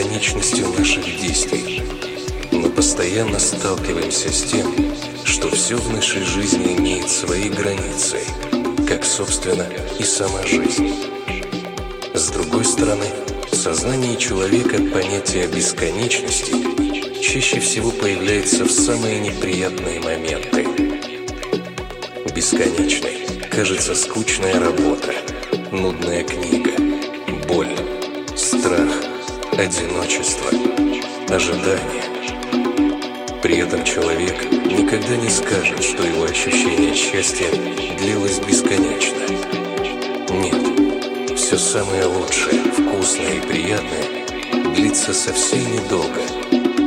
Была бесконечностью наших действий. Мы постоянно сталкиваемся с тем, что все в нашей жизни имеет свои границы, как, собственно, и сама жизнь. С другой стороны, в сознании человека понятие бесконечности чаще всего появляется в самые неприятные моменты. Бесконечной кажется скучная работа, нудная книга, боль, страх, одиночество, ожидание. При этом человек никогда не скажет, что его ощущение счастья длилось бесконечно. Нет, все самое лучшее, вкусное и приятное длится совсем недолго,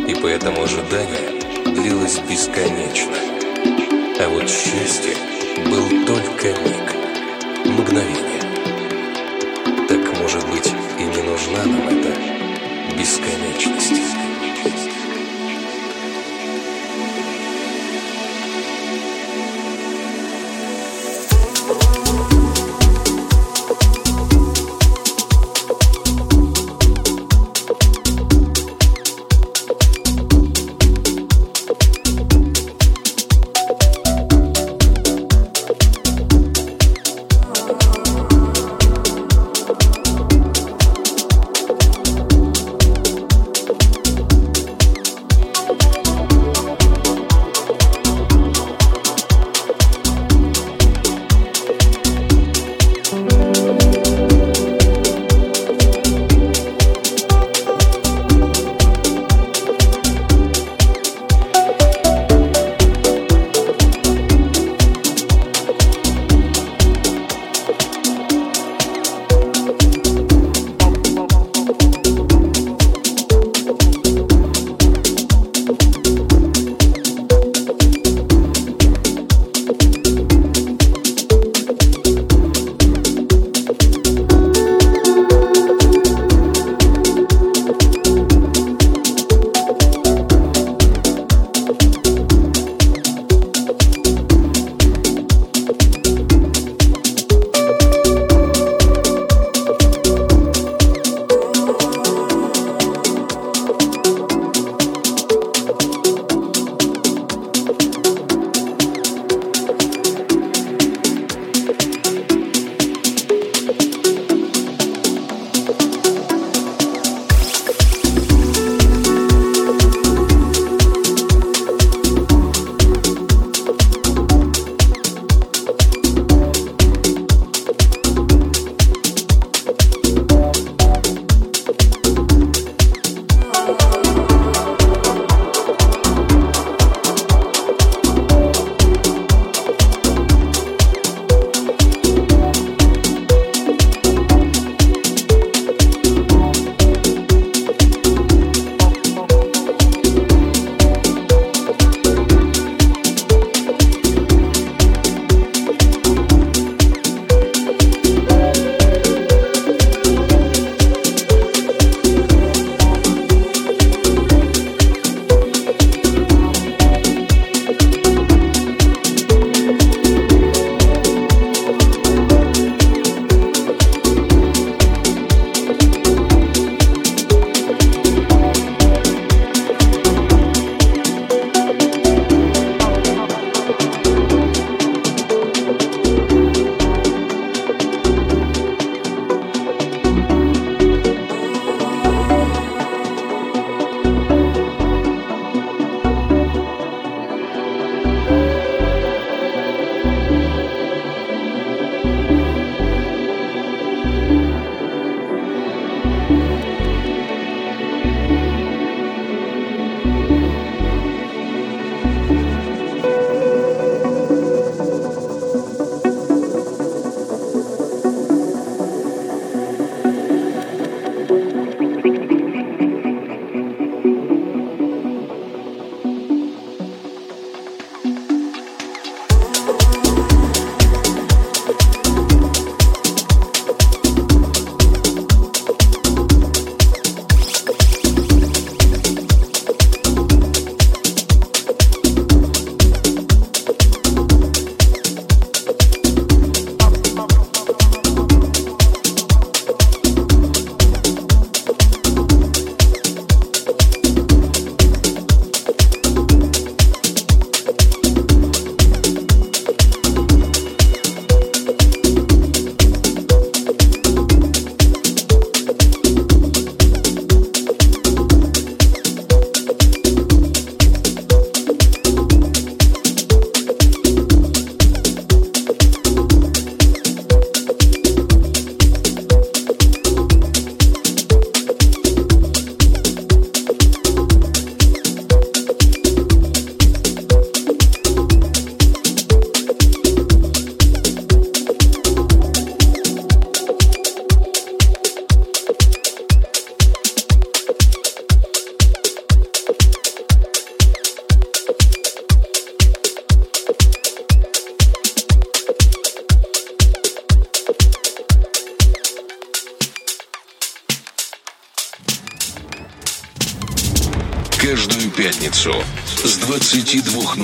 и поэтому ожидание длилось бесконечно. А вот счастье был только миг, мгновение. Так, может быть, и не нужна нам эта бесконечность.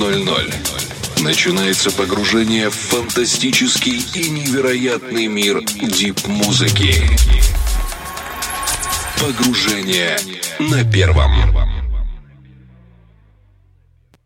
22.00 начинается погружение в фантастический и невероятный мир дип-музыки. Погружение на первом.